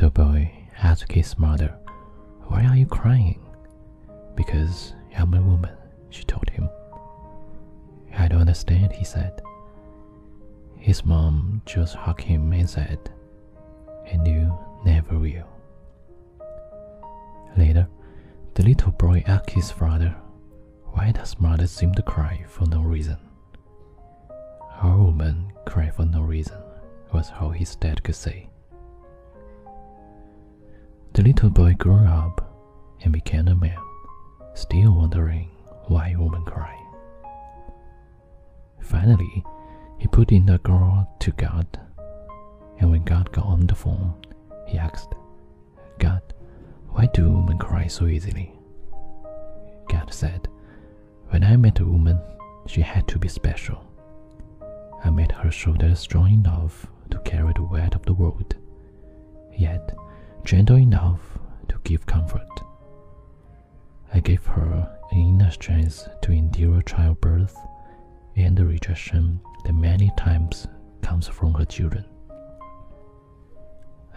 little boy asked his mother, Why are you crying? Because I'm a woman, she told him. I don't understand, he said. His mom just hugged him and said, And you never will. Later, the little boy asked his father, Why does mother seem to cry for no reason? Our woman cry for no reason, was all his dad could say. The little boy grew up and became a man, still wondering why women cry. Finally, he put in the girl to God, and when God got on the phone, he asked, God, why do women cry so easily? God said, When I met a woman, she had to be special. I made her shoulders strong enough to carry the weight of the world, yet gentle enough to give comfort. I gave her an inner strength to endure childbirth and the rejection that many times comes from her children.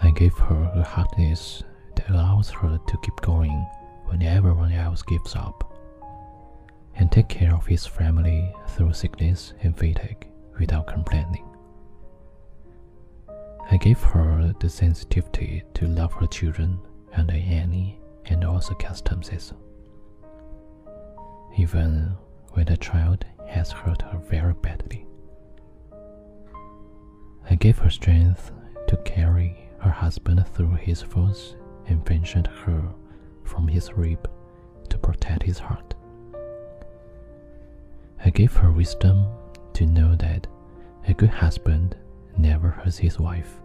I gave her a hardness that allows her to keep going when everyone else gives up, and take care of his family through sickness and fatigue without complaining. I gave her the sensitivity to love her children under any and all customs. even when the child has hurt her very badly. I gave her strength to carry her husband through his falls and pensioned her from his rib to protect his heart. I gave her wisdom to know that a good husband never hurts his wife,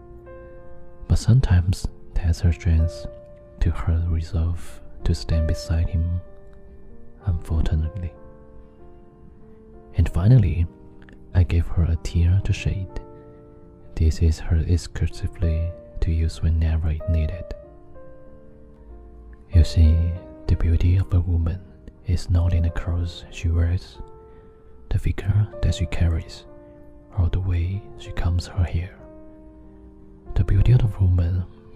but sometimes tests her strength to her resolve to stand beside him, unfortunately. And finally, I gave her a tear to shed. This is her exclusively to use whenever it needed. You see, the beauty of a woman is not in the clothes she wears, the figure that she carries, or the way she combs her hair.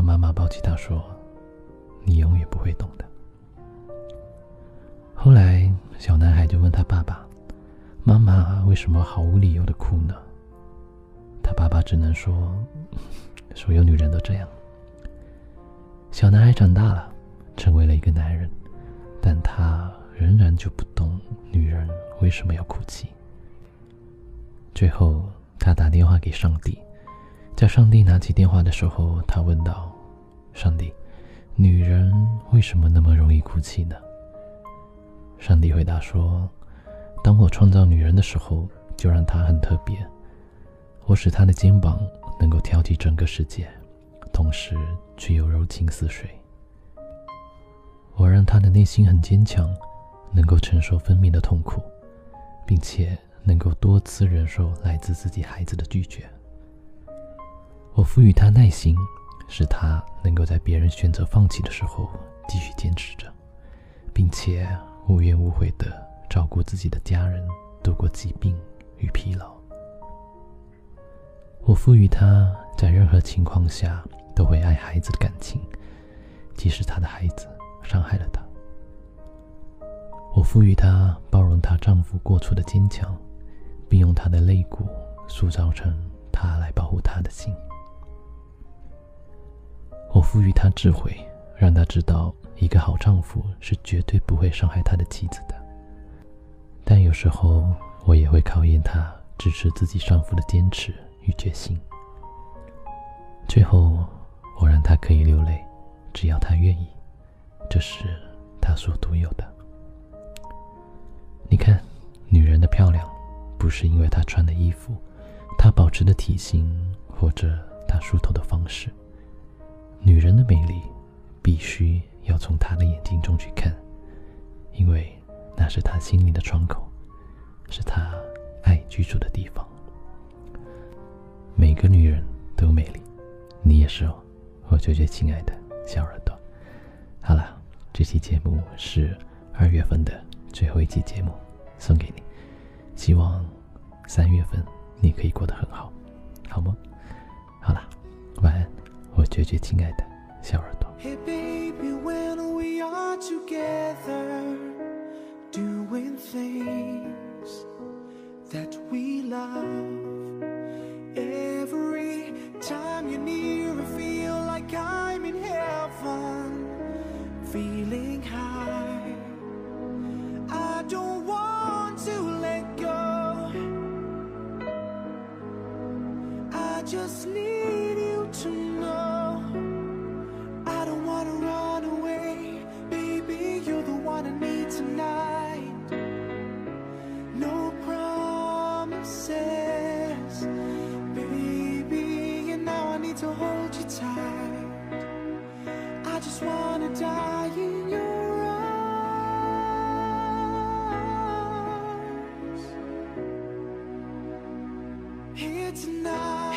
他妈妈抱起他说：“你永远不会懂的。”后来，小男孩就问他爸爸：“妈妈为什么毫无理由的哭呢？”他爸爸只能说：“所有女人都这样。”小男孩长大了。成为了一个男人，但他仍然就不懂女人为什么要哭泣。最后，他打电话给上帝，在上帝拿起电话的时候，他问道：“上帝，女人为什么那么容易哭泣呢？”上帝回答说：“当我创造女人的时候，就让她很特别，我使她的肩膀能够挑起整个世界，同时却又柔情似水。”我让她的内心很坚强，能够承受分娩的痛苦，并且能够多次忍受来自自己孩子的拒绝。我赋予他耐心，使他能够在别人选择放弃的时候继续坚持着，并且无怨无悔地照顾自己的家人，度过疾病与疲劳。我赋予他在任何情况下都会爱孩子的感情，即使他的孩子。伤害了她。我赋予她包容她丈夫过错的坚强，并用她的肋骨塑造成她来保护她的心。我赋予她智慧，让她知道一个好丈夫是绝对不会伤害他的妻子的。但有时候我也会考验她支持自己丈夫的坚持与决心。最后，我让她可以流泪，只要她愿意。这是她所独有的。你看，女人的漂亮，不是因为她穿的衣服，她保持的体型，或者她梳头的方式，女人的美丽，必须要从她的眼睛中去看，因为那是她心灵的窗口，是她爱居住的地方。每个女人都有美丽，你也是哦，我最最亲爱的小耳朵。好了，这期节目是二月份的最后一期节目，送给你。希望三月份你可以过得很好，好吗？好了，晚安，我最最亲爱的小耳朵。 Hey baby, when we are together, doing things that we love. Every time you're near, I feel like I'm in heaven, feeling high. Tonight. No promises, baby. And now I need to hold you tight. I just wanna die in your arms. Here tonight,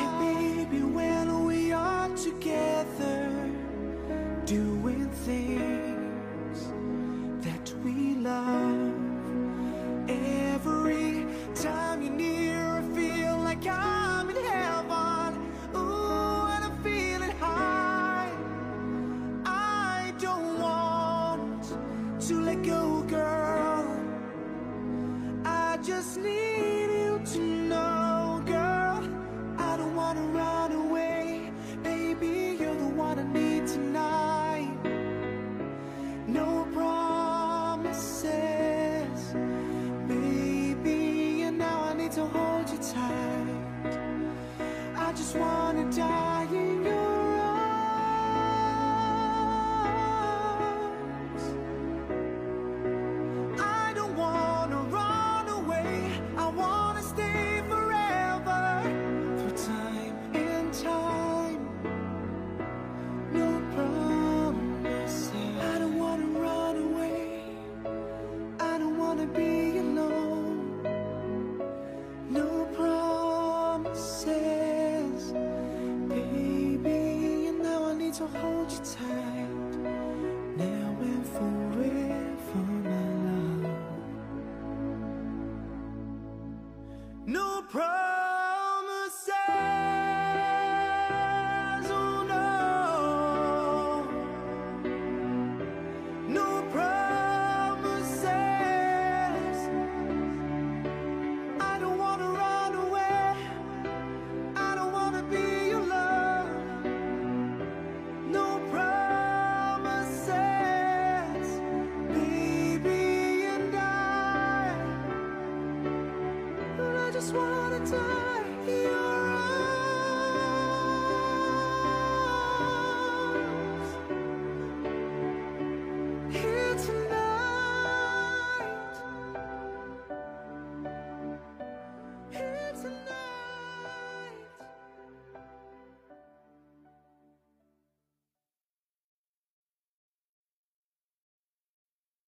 just wanna die 走好几层。Just wanna. You're